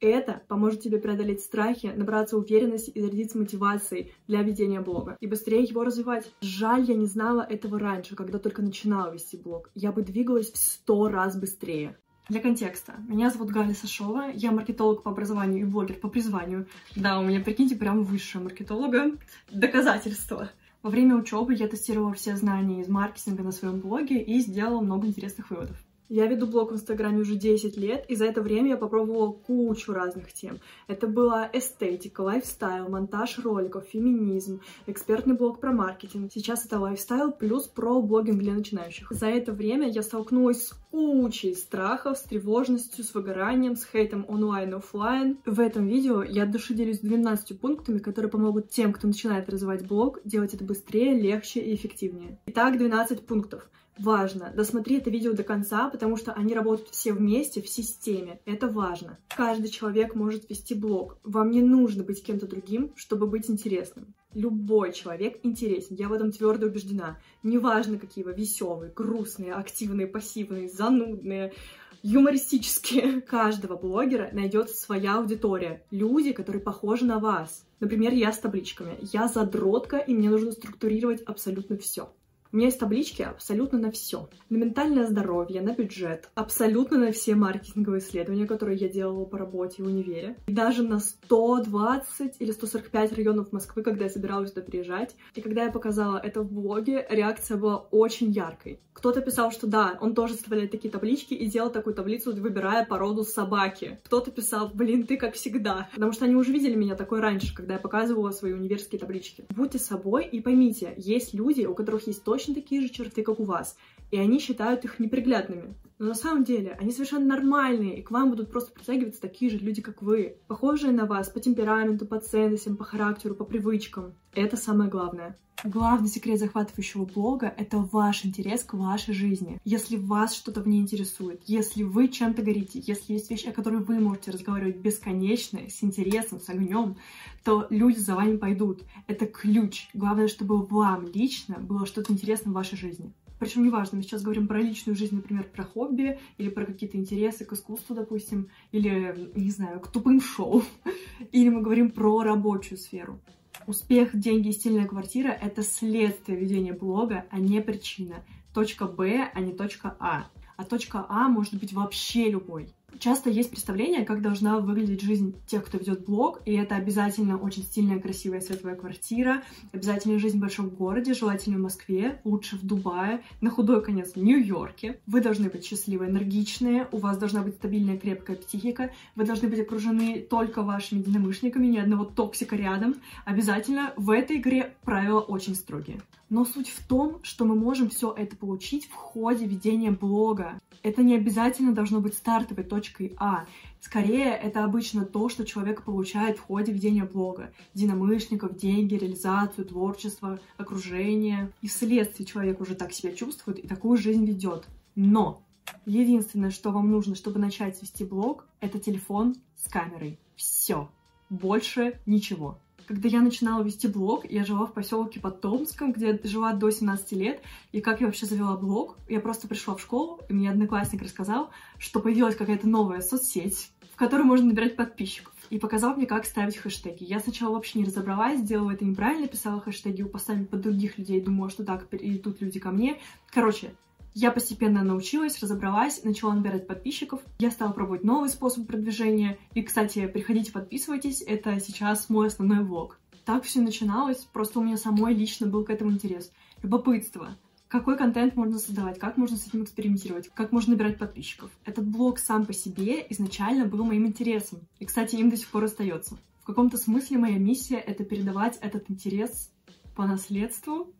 Это поможет тебе преодолеть страхи, набраться уверенности и зарядиться мотивацией для ведения блога и быстрее его развивать. Жаль, я не знала этого раньше, когда только начинала вести блог. Я бы двигалась в сто раз быстрее. Для контекста. Меня зовут Галя Сашова, я маркетолог по образованию и блогер по призванию. Да, у меня, прикиньте, прям высшая маркетолога. Доказательство. Во время учебы я тестировала все знания из маркетинга на своем блоге и сделала много интересных выводов. Я веду блог в Инстаграме уже 10 лет, и за это время я попробовала кучу разных тем. Это была эстетика, лайфстайл, монтаж роликов, феминизм, экспертный блог про маркетинг. Сейчас это лайфстайл плюс про блогинг для начинающих. За это время я столкнулась с кучей страхов, с тревожностью, с выгоранием, с хейтом онлайн и офлайн. В этом видео я от души делюсь 12 пунктами, которые помогут тем, кто начинает развивать блог, делать это быстрее, легче и эффективнее. Итак, 12 пунктов важно. Досмотри это видео до конца, потому что они работают все вместе в системе. Это важно. Каждый человек может вести блог. Вам не нужно быть кем-то другим, чтобы быть интересным. Любой человек интересен, я в этом твердо убеждена. Неважно, какие вы веселые, грустные, активные, пассивные, занудные, юмористические. Каждого блогера найдется своя аудитория. Люди, которые похожи на вас. Например, я с табличками. Я задротка, и мне нужно структурировать абсолютно все. У меня есть таблички абсолютно на все. На ментальное здоровье, на бюджет, абсолютно на все маркетинговые исследования, которые я делала по работе в универе. И даже на 120 или 145 районов Москвы, когда я собиралась туда приезжать. И когда я показала это в блоге, реакция была очень яркой. Кто-то писал, что да, он тоже составляет такие таблички и делал такую таблицу, выбирая породу собаки. Кто-то писал, блин, ты как всегда. Потому что они уже видели меня такой раньше, когда я показывала свои универские таблички. Будьте собой и поймите, есть люди, у которых есть точно такие же черты, как у вас, и они считают их неприглядными. Но на самом деле они совершенно нормальные, и к вам будут просто притягиваться такие же люди, как вы, похожие на вас по темпераменту, по ценностям, по характеру, по привычкам. Это самое главное. Главный секрет захватывающего блога — это ваш интерес к вашей жизни. Если вас что-то в ней интересует, если вы чем-то горите, если есть вещи, о которых вы можете разговаривать бесконечно, с интересом, с огнем, то люди за вами пойдут. Это ключ. Главное, чтобы вам лично было что-то интересное в вашей жизни. Причем неважно, мы сейчас говорим про личную жизнь, например, про хобби, или про какие-то интересы к искусству, допустим, или, не знаю, к тупым шоу, или мы говорим про рабочую сферу. Успех, деньги и стильная квартира — это следствие ведения блога, а не причина. Точка Б, а не точка А. А точка А может быть вообще любой часто есть представление, как должна выглядеть жизнь тех, кто ведет блог, и это обязательно очень стильная, красивая, светлая квартира, обязательно жизнь в большом городе, желательно в Москве, лучше в Дубае, на худой конец в Нью-Йорке. Вы должны быть счастливые, энергичные, у вас должна быть стабильная, крепкая психика, вы должны быть окружены только вашими единомышленниками, ни одного токсика рядом. Обязательно в этой игре правила очень строгие. Но суть в том, что мы можем все это получить в ходе ведения блога. Это не обязательно должно быть стартовой точкой А. Скорее, это обычно то, что человек получает в ходе ведения блога. Единомышленников, деньги, реализацию, творчество, окружение. И вследствие человек уже так себя чувствует и такую жизнь ведет. Но единственное, что вам нужно, чтобы начать вести блог, это телефон с камерой. Все. Больше ничего. Когда я начинала вести блог, я жила в поселке под Томском, где жила до 17 лет. И как я вообще завела блог? Я просто пришла в школу, и мне одноклассник рассказал, что появилась какая-то новая соцсеть, в которой можно набирать подписчиков и показал мне, как ставить хэштеги. Я сначала вообще не разобралась, сделала это неправильно, писала хэштеги у постами под других людей, думала, что так идут люди ко мне. Короче, я постепенно научилась, разобралась, начала набирать подписчиков. Я стала пробовать новый способ продвижения. И, кстати, приходите, подписывайтесь, это сейчас мой основной влог. Так все начиналось, просто у меня самой лично был к этому интерес. Любопытство. Какой контент можно создавать, как можно с этим экспериментировать, как можно набирать подписчиков. Этот блог сам по себе изначально был моим интересом. И, кстати, им до сих пор остается. В каком-то смысле моя миссия — это передавать этот интерес по наследству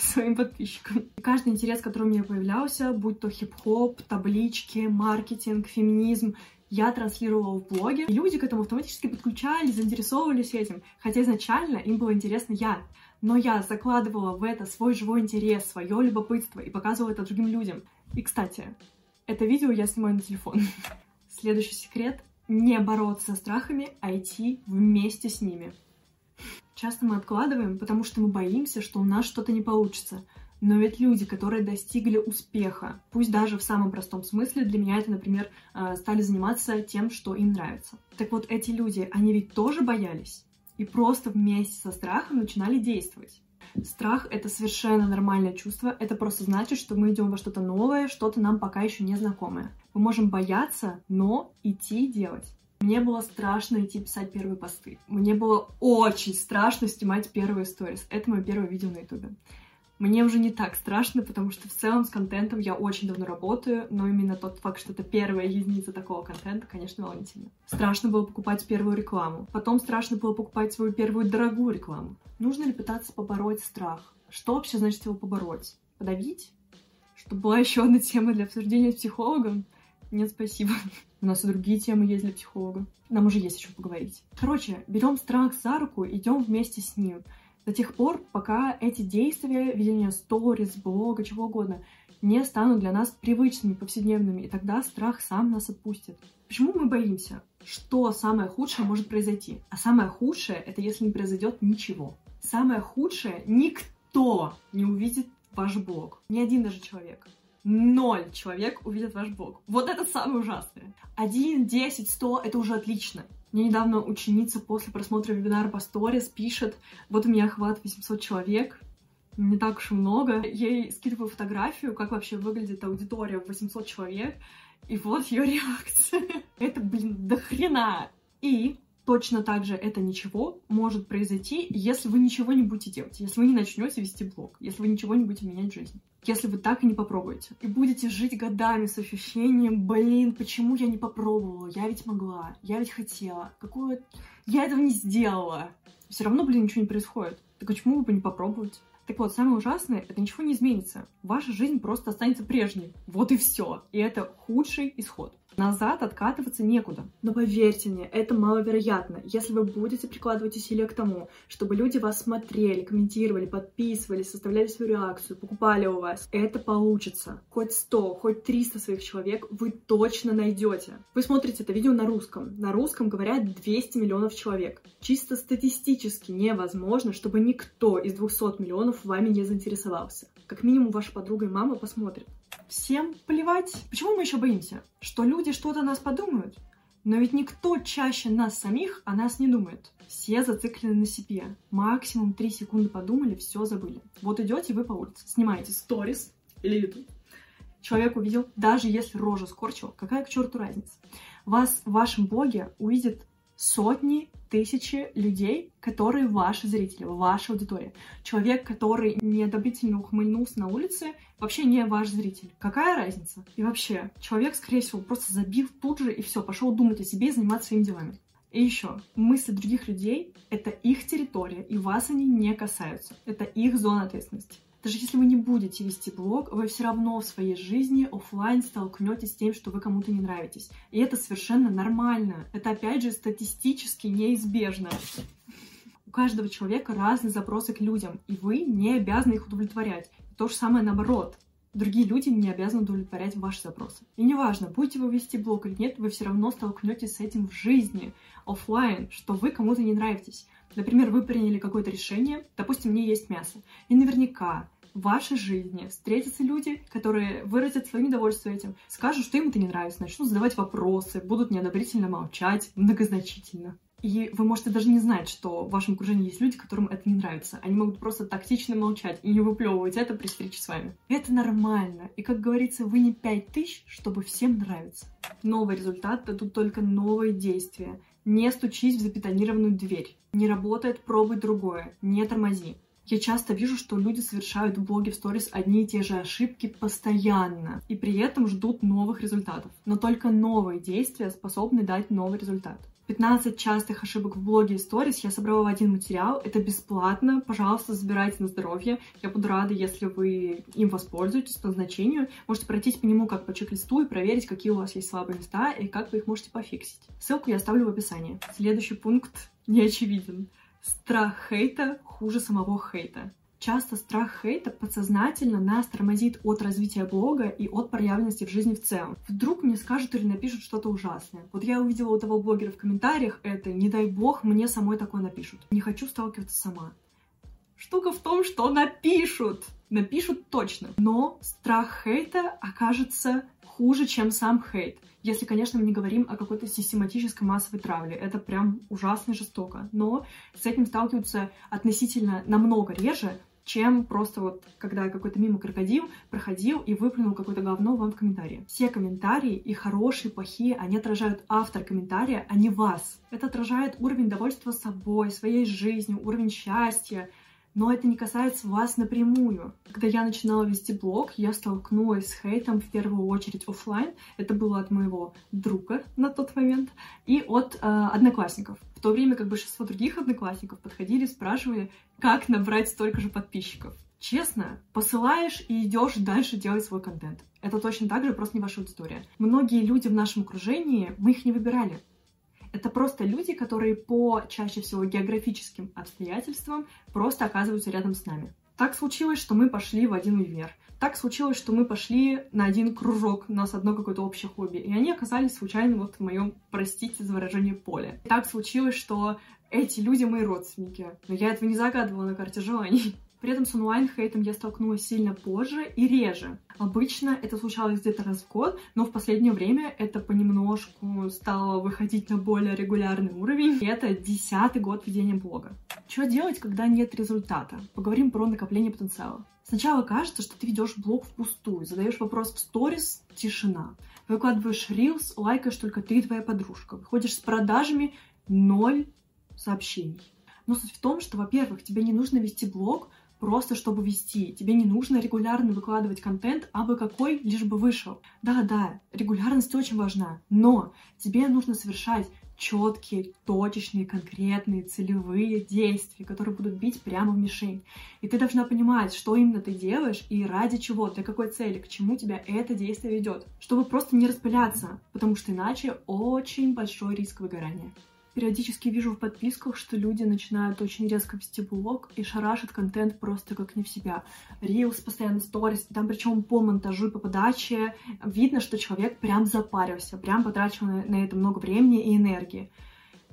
своим подписчикам. каждый интерес, который у меня появлялся, будь то хип-хоп, таблички, маркетинг, феминизм, я транслировала в блоге, и люди к этому автоматически подключались, заинтересовывались этим, хотя изначально им было интересно я. Но я закладывала в это свой живой интерес, свое любопытство и показывала это другим людям. И, кстати, это видео я снимаю на телефон. Следующий секрет — не бороться со страхами, а идти вместе с ними. Часто мы откладываем, потому что мы боимся, что у нас что-то не получится. Но ведь люди, которые достигли успеха, пусть даже в самом простом смысле, для меня это, например, э, стали заниматься тем, что им нравится. Так вот, эти люди, они ведь тоже боялись и просто вместе со страхом начинали действовать. Страх — это совершенно нормальное чувство. Это просто значит, что мы идем во что-то новое, что-то нам пока еще не знакомое. Мы можем бояться, но идти делать. Мне было страшно идти писать первые посты. Мне было очень страшно снимать первые сторис. Это мое первое видео на ютубе. Мне уже не так страшно, потому что в целом с контентом я очень давно работаю, но именно тот факт, что это первая единица такого контента, конечно, волнительно. Страшно было покупать первую рекламу. Потом страшно было покупать свою первую дорогую рекламу. Нужно ли пытаться побороть страх? Что вообще значит его побороть? Подавить? Чтобы была еще одна тема для обсуждения с психологом? Нет, спасибо. У нас и другие темы есть для психолога. Нам уже есть еще поговорить. Короче, берем страх за руку, идем вместе с ним. До тех пор, пока эти действия, ведение сторис, блога, чего угодно, не станут для нас привычными, повседневными, и тогда страх сам нас отпустит. Почему мы боимся? Что самое худшее может произойти? А самое худшее — это если не произойдет ничего. Самое худшее — никто не увидит ваш блог. Ни один даже человек ноль человек увидят ваш блог. Вот это самое ужасное. Один, десять, сто — это уже отлично. Мне недавно ученица после просмотра вебинара по сторис пишет, вот у меня охват 800 человек, не так уж и много. Ей скидываю фотографию, как вообще выглядит аудитория в 800 человек, и вот ее реакция. Это, блин, до хрена. И точно так же это ничего может произойти, если вы ничего не будете делать, если вы не начнете вести блог, если вы ничего не будете менять в жизни если вы так и не попробуете. И будете жить годами с ощущением, блин, почему я не попробовала? Я ведь могла, я ведь хотела. Какую... Я этого не сделала. Все равно, блин, ничего не происходит. Так почему бы не попробовать? Так вот, самое ужасное, это ничего не изменится. Ваша жизнь просто останется прежней. Вот и все. И это худший исход. Назад откатываться некуда. Но поверьте мне, это маловероятно, если вы будете прикладывать усилия к тому, чтобы люди вас смотрели, комментировали, подписывались, составляли свою реакцию, покупали у вас. Это получится. Хоть 100, хоть 300 своих человек вы точно найдете. Вы смотрите это видео на русском. На русском говорят 200 миллионов человек. Чисто статистически невозможно, чтобы никто из 200 миллионов вами не заинтересовался. Как минимум ваша подруга и мама посмотрят всем плевать. Почему мы еще боимся? Что люди что-то о нас подумают? Но ведь никто чаще нас самих о нас не думает. Все зациклены на себе. Максимум 3 секунды подумали, все забыли. Вот идете вы по улице, снимаете сторис или YouTube. Человек увидел, даже если рожа скорчила, какая к черту разница? Вас в вашем блоге увидит сотни, тысячи людей, которые ваши зрители, ваша аудитория. Человек, который неодобрительно ухмыльнулся на улице, вообще не ваш зритель. Какая разница? И вообще, человек, скорее всего, просто забил тут же и все, пошел думать о себе и заниматься своими делами. И еще, мысли других людей — это их территория, и вас они не касаются. Это их зона ответственности. Даже если вы не будете вести блог, вы все равно в своей жизни офлайн столкнетесь с тем, что вы кому-то не нравитесь. И это совершенно нормально. Это, опять же, статистически неизбежно. У каждого человека разные запросы к людям, и вы не обязаны их удовлетворять. То же самое наоборот. Другие люди не обязаны удовлетворять ваши запросы. И неважно, будете вы вести блог или нет, вы все равно столкнетесь с этим в жизни, офлайн, что вы кому-то не нравитесь. Например, вы приняли какое-то решение, допустим, мне есть мясо, и наверняка в вашей жизни встретятся люди, которые выразят свое недовольство этим, скажут, что им это не нравится, начнут задавать вопросы, будут неодобрительно молчать, многозначительно. И вы можете даже не знать, что в вашем окружении есть люди, которым это не нравится. Они могут просто тактично молчать и не выплевывать это при встрече с вами. Это нормально. И, как говорится, вы не пять тысяч, чтобы всем нравиться. Новый результат дадут только новые действия. Не стучись в запетонированную дверь. Не работает, пробуй другое. Не тормози. Я часто вижу, что люди совершают в блоге в сторис одни и те же ошибки постоянно, и при этом ждут новых результатов. Но только новые действия способны дать новый результат. 15 частых ошибок в блоге и сторис я собрала в один материал. Это бесплатно. Пожалуйста, забирайте на здоровье. Я буду рада, если вы им воспользуетесь по назначению. Можете пройтись по нему как по чек-листу и проверить, какие у вас есть слабые места и как вы их можете пофиксить. Ссылку я оставлю в описании. Следующий пункт не очевиден. Страх хейта хуже самого хейта. Часто страх хейта подсознательно нас тормозит от развития блога и от проявленности в жизни в целом. Вдруг мне скажут или напишут что-то ужасное. Вот я увидела у того блогера в комментариях это, не дай бог, мне самой такое напишут. Не хочу сталкиваться сама. Штука в том, что напишут. Напишут точно. Но страх хейта окажется хуже, чем сам хейт. Если, конечно, мы не говорим о какой-то систематической массовой травле. Это прям ужасно жестоко. Но с этим сталкиваются относительно намного реже, чем просто вот, когда какой-то мимо крокодил проходил и выплюнул какое-то говно вам в комментарии. Все комментарии, и хорошие, и плохие, они отражают автор комментария, а не вас. Это отражает уровень довольства собой, своей жизнью, уровень счастья, но это не касается вас напрямую. Когда я начинала вести блог, я столкнулась с хейтом в первую очередь офлайн. Это было от моего друга на тот момент и от э, одноклассников. В то время как большинство других одноклассников подходили, спрашивали, как набрать столько же подписчиков. Честно, посылаешь и идешь дальше делать свой контент. Это точно так же, просто не ваша аудитория. Многие люди в нашем окружении, мы их не выбирали. Это просто люди, которые по чаще всего географическим обстоятельствам просто оказываются рядом с нами. Так случилось, что мы пошли в один универ. Так случилось, что мы пошли на один кружок, у нас одно какое-то общее хобби, и они оказались случайно вот в моем, простите за выражение, поле. Так случилось, что эти люди мои родственники, но я этого не загадывала на карте желаний. При этом с онлайн-хейтом я столкнулась сильно позже и реже. Обычно это случалось где-то раз в год, но в последнее время это понемножку стало выходить на более регулярный уровень. И это десятый год ведения блога. Что делать, когда нет результата? Поговорим про накопление потенциала. Сначала кажется, что ты ведешь блог впустую, задаешь вопрос в сторис — тишина. Выкладываешь рилс, лайкаешь только ты и твоя подружка. Выходишь с продажами — ноль сообщений. Но суть в том, что, во-первых, тебе не нужно вести блог просто чтобы вести. Тебе не нужно регулярно выкладывать контент, а бы какой, лишь бы вышел. Да-да, регулярность очень важна, но тебе нужно совершать четкие, точечные, конкретные, целевые действия, которые будут бить прямо в мишень. И ты должна понимать, что именно ты делаешь и ради чего, для какой цели, к чему тебя это действие ведет, чтобы просто не распыляться, потому что иначе очень большой риск выгорания. Периодически вижу в подписках, что люди начинают очень резко вести блог и шарашат контент просто как не в себя. Рилс, постоянно сторис, там причем по монтажу и по подаче видно, что человек прям запарился, прям потрачил на, на это много времени и энергии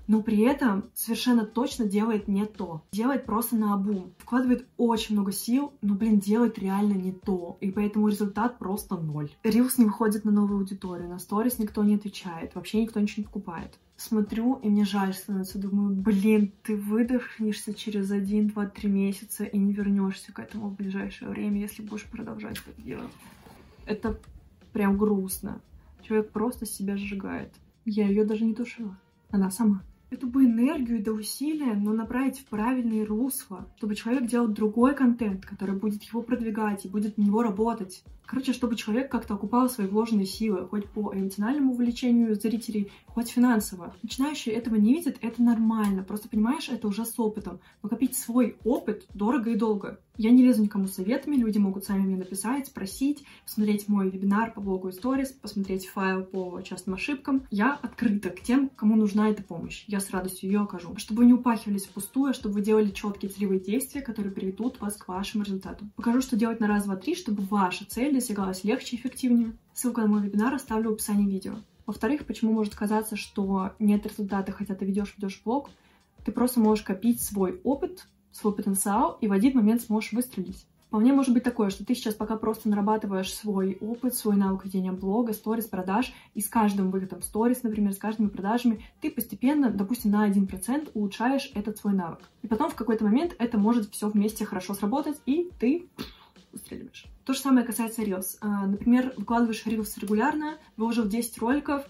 но при этом совершенно точно делает не то. Делает просто на обум. Вкладывает очень много сил, но, блин, делает реально не то. И поэтому результат просто ноль. Рилс не выходит на новую аудиторию, на сторис никто не отвечает, вообще никто ничего не покупает. Смотрю, и мне жаль становится. Думаю, блин, ты выдохнешься через один, два, три месяца и не вернешься к этому в ближайшее время, если будешь продолжать это делать. Это прям грустно. Человек просто себя сжигает. Я ее даже не тушила. Она сама эту бы энергию да усилия, но направить в правильное русло, чтобы человек делал другой контент, который будет его продвигать и будет на него работать. Короче, чтобы человек как-то окупал свои вложенные силы, хоть по эмоциональному увлечению зрителей, хоть финансово. Начинающие этого не видят, это нормально. Просто понимаешь, это уже с опытом. Но копить свой опыт дорого и долго. Я не лезу никому советами, люди могут сами мне написать, спросить, посмотреть мой вебинар по блогу Stories, посмотреть файл по частным ошибкам. Я открыта к тем, кому нужна эта помощь. Я с радостью ее окажу. Чтобы вы не упахивались впустую, чтобы вы делали четкие целевые действия, которые приведут вас к вашему результату. Покажу, что делать на раз, два, три, чтобы ваша цель достигалась легче и эффективнее. Ссылку на мой вебинар оставлю в описании видео. Во-вторых, почему может казаться, что нет результата, хотя ты ведешь, ведешь блог, ты просто можешь копить свой опыт, свой потенциал и в один момент сможешь выстрелить. Вполне может быть такое, что ты сейчас пока просто нарабатываешь свой опыт, свой навык ведения блога, сторис, продаж, и с каждым выходом сторис, например, с каждыми продажами, ты постепенно, допустим, на 1% улучшаешь этот свой навык. И потом в какой-то момент это может все вместе хорошо сработать, и ты выстреливаешь. То же самое касается Reels. А, например, выкладываешь Reels регулярно, выложил 10 роликов,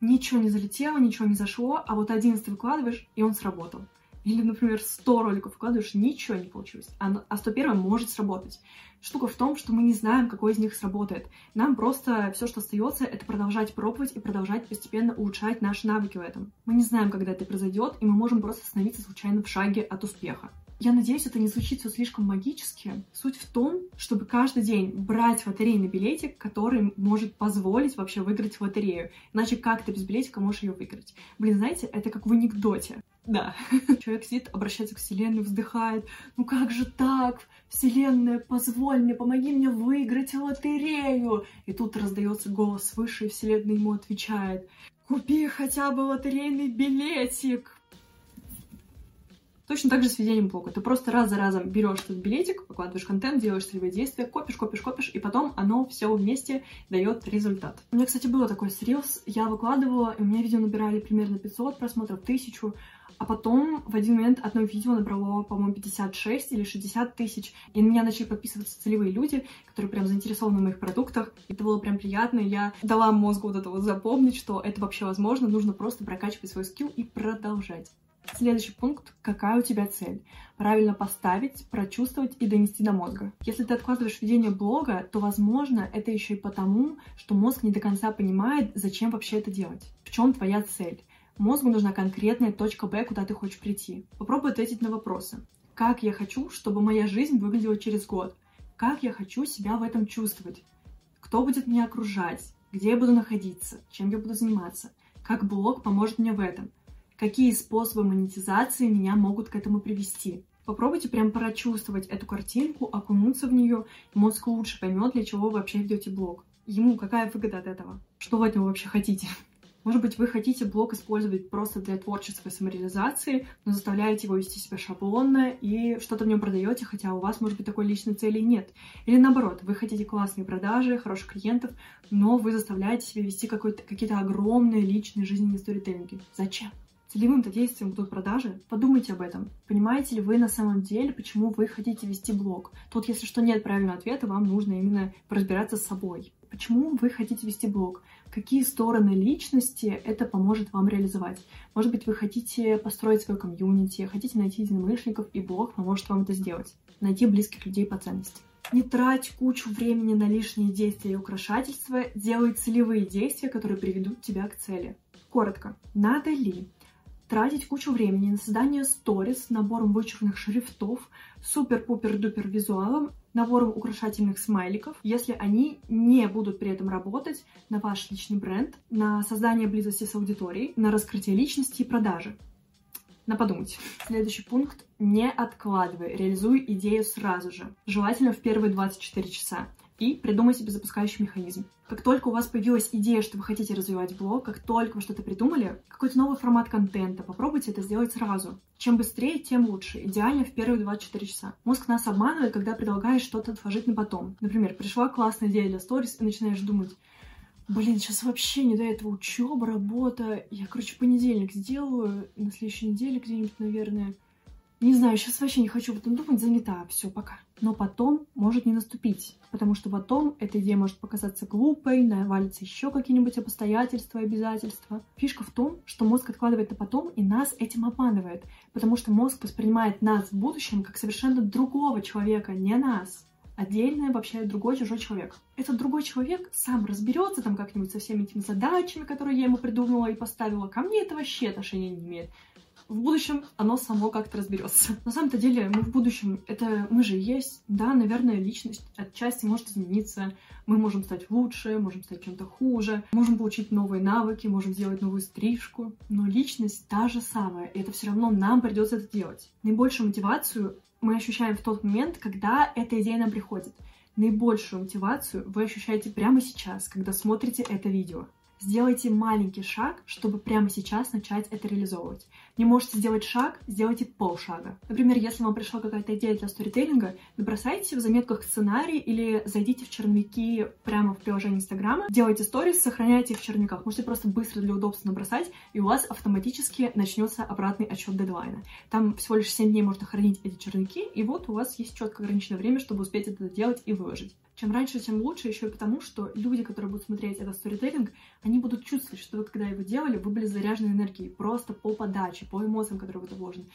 ничего не залетело, ничего не зашло, а вот 11 выкладываешь, и он сработал. Или, например, 100 роликов выкладываешь, ничего не получилось, а, а 101 может сработать. Штука в том, что мы не знаем, какой из них сработает. Нам просто все, что остается, это продолжать пробовать и продолжать постепенно улучшать наши навыки в этом. Мы не знаем, когда это произойдет, и мы можем просто остановиться случайно в шаге от успеха. Я надеюсь, это не случится слишком магически. Суть в том, чтобы каждый день брать лотерейный билетик, который может позволить вообще выиграть лотерею. Иначе как ты без билетика можешь ее выиграть? Блин, знаете, это как в анекдоте. Да. Человек сидит, обращается к Вселенной, вздыхает. Ну как же так? Вселенная, позволь мне, помоги мне выиграть лотерею. И тут раздается голос свыше, и Вселенная ему отвечает. Купи хотя бы лотерейный билетик. Точно так же с ведением блога. Ты просто раз за разом берешь этот билетик, выкладываешь контент, делаешь целевые действия, копишь, копишь, копишь, и потом оно все вместе дает результат. У меня, кстати, было такое с Reels. Я выкладывала, и у меня видео набирали примерно 500 просмотров, 1000, а потом в один момент одно видео набрало, по-моему, 56 или 60 тысяч. И на меня начали подписываться целевые люди, которые прям заинтересованы в моих продуктах. Это было прям приятно. Я дала мозгу вот это вот запомнить, что это вообще возможно. Нужно просто прокачивать свой скилл и продолжать. Следующий пункт — какая у тебя цель? Правильно поставить, прочувствовать и донести до мозга. Если ты откладываешь ведение блога, то, возможно, это еще и потому, что мозг не до конца понимает, зачем вообще это делать. В чем твоя цель? Мозгу нужна конкретная точка Б, куда ты хочешь прийти. Попробуй ответить на вопросы. Как я хочу, чтобы моя жизнь выглядела через год? Как я хочу себя в этом чувствовать? Кто будет меня окружать? Где я буду находиться? Чем я буду заниматься? Как блог поможет мне в этом? Какие способы монетизации меня могут к этому привести? Попробуйте прям прочувствовать эту картинку, окунуться в нее, мозг лучше поймет, для чего вы вообще ведете блог. Ему какая выгода от этого? Что вы от него вообще хотите? Может быть, вы хотите блог использовать просто для творческой самореализации, но заставляете его вести себя шаблонно и что-то в нем продаете, хотя у вас, может быть, такой личной цели нет. Или наоборот, вы хотите классные продажи, хороших клиентов, но вы заставляете себя вести какие-то огромные личные жизненные сторителлинги. Зачем? Целевым-то действием будут продажи. Подумайте об этом. Понимаете ли вы на самом деле, почему вы хотите вести блог? Тут, если что, нет правильного ответа, вам нужно именно разбираться с собой. Почему вы хотите вести блог? Какие стороны личности это поможет вам реализовать? Может быть, вы хотите построить свое комьюнити, хотите найти единомышленников, и блог поможет вам это сделать. Найти близких людей по ценности. Не трать кучу времени на лишние действия и украшательства, делай целевые действия, которые приведут тебя к цели. Коротко, надо ли тратить кучу времени на создание сторис набором вычурных шрифтов, супер-пупер-дупер визуалом, набором украшательных смайликов, если они не будут при этом работать на ваш личный бренд, на создание близости с аудиторией, на раскрытие личности и продажи. На подумать. Следующий пункт. Не откладывай, реализуй идею сразу же. Желательно в первые 24 часа и придумай себе запускающий механизм. Как только у вас появилась идея, что вы хотите развивать блог, как только вы что-то придумали, какой-то новый формат контента, попробуйте это сделать сразу. Чем быстрее, тем лучше. Идеально в первые 24 часа. Мозг нас обманывает, когда предлагаешь что-то отложить на потом. Например, пришла классная идея для сторис, и начинаешь думать, блин, сейчас вообще не до этого учеба, работа. Я, короче, понедельник сделаю, на следующей неделе где-нибудь, наверное. Не знаю, сейчас вообще не хочу об этом думать, занята, все, пока. Но потом может не наступить, потому что потом эта идея может показаться глупой, навалится еще какие-нибудь обстоятельства, обязательства. Фишка в том, что мозг откладывает на потом и нас этим обманывает, потому что мозг воспринимает нас в будущем как совершенно другого человека, не нас отдельное вообще другой чужой человек. Этот другой человек сам разберется там как-нибудь со всеми этими задачами, которые я ему придумала и поставила. Ко мне это вообще отношения не имеет в будущем оно само как-то разберется. На самом-то деле мы в будущем, это мы же есть, да, наверное, личность отчасти может измениться, мы можем стать лучше, можем стать чем-то хуже, можем получить новые навыки, можем сделать новую стрижку, но личность та же самая, и это все равно нам придется это делать. Наибольшую мотивацию мы ощущаем в тот момент, когда эта идея нам приходит. Наибольшую мотивацию вы ощущаете прямо сейчас, когда смотрите это видео. Сделайте маленький шаг, чтобы прямо сейчас начать это реализовывать. Не можете сделать шаг, сделайте полшага. Например, если вам пришла какая-то идея для сторителлинга, набросайте в заметках сценарий или зайдите в черновики прямо в приложении Инстаграма, делайте сторис, сохраняйте их в черновиках. Можете просто быстро для удобства набросать, и у вас автоматически начнется обратный отчет дедлайна. Там всего лишь 7 дней можно хранить эти черновики, и вот у вас есть четко ограниченное время, чтобы успеть это делать и выложить. Чем раньше, тем лучше, еще и потому, что люди, которые будут смотреть этот сторителлинг, они будут чувствовать, что вы, когда его делали, вы были заряжены энергией просто по подаче, по эмоциям, которые в это вложены.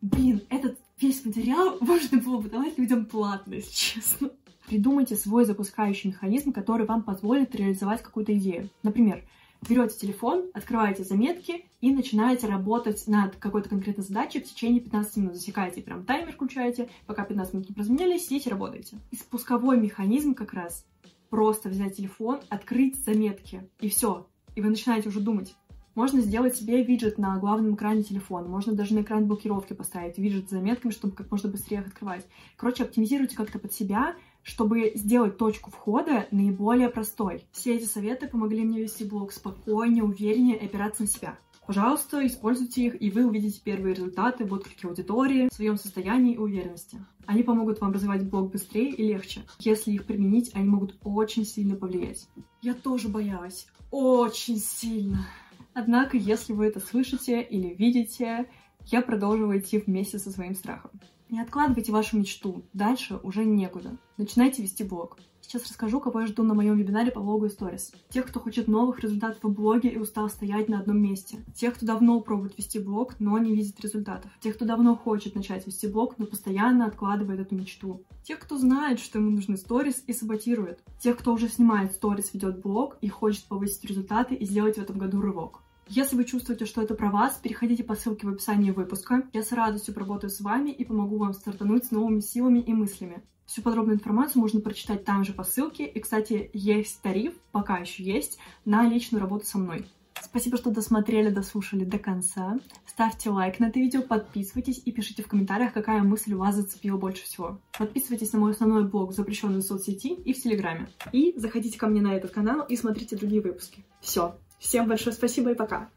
Блин, этот весь материал можно было бы давать людям платно, если честно. Придумайте свой запускающий механизм, который вам позволит реализовать какую-то идею. Например, берете телефон, открываете заметки и начинаете работать над какой-то конкретной задачей в течение 15 минут. Засекаете, прям таймер включаете, пока 15 минут не прозвенели, сидите, работаете. И спусковой механизм как раз просто взять телефон, открыть заметки, и все. И вы начинаете уже думать. Можно сделать себе виджет на главном экране телефона. Можно даже на экран блокировки поставить виджет с заметками, чтобы как можно быстрее их открывать. Короче, оптимизируйте как-то под себя, чтобы сделать точку входа наиболее простой. Все эти советы помогли мне вести блог спокойнее, увереннее и опираться на себя. Пожалуйста, используйте их, и вы увидите первые результаты в отклике аудитории, в своем состоянии и уверенности. Они помогут вам развивать блог быстрее и легче. Если их применить, они могут очень сильно повлиять. Я тоже боялась. Очень сильно. Однако, если вы это слышите или видите, я продолжила идти вместе со своим страхом. Не откладывайте вашу мечту, дальше уже некуда. Начинайте вести блог. Сейчас расскажу, кого я жду на моем вебинаре по блогу и сторис. Тех, кто хочет новых результатов в блоге и устал стоять на одном месте. Тех, кто давно пробует вести блог, но не видит результатов. Тех, кто давно хочет начать вести блог, но постоянно откладывает эту мечту. Тех, кто знает, что ему нужны сторис и саботирует. Тех, кто уже снимает сторис, ведет блог и хочет повысить результаты и сделать в этом году рывок. Если вы чувствуете, что это про вас, переходите по ссылке в описании выпуска. Я с радостью поработаю с вами и помогу вам стартануть с новыми силами и мыслями. Всю подробную информацию можно прочитать там же по ссылке. И, кстати, есть тариф, пока еще есть, на личную работу со мной. Спасибо, что досмотрели, дослушали до конца. Ставьте лайк на это видео, подписывайтесь и пишите в комментариях, какая мысль вас зацепила больше всего. Подписывайтесь на мой основной блог в запрещенной соцсети и в Телеграме. И заходите ко мне на этот канал и смотрите другие выпуски. Все. Всем большое спасибо и пока.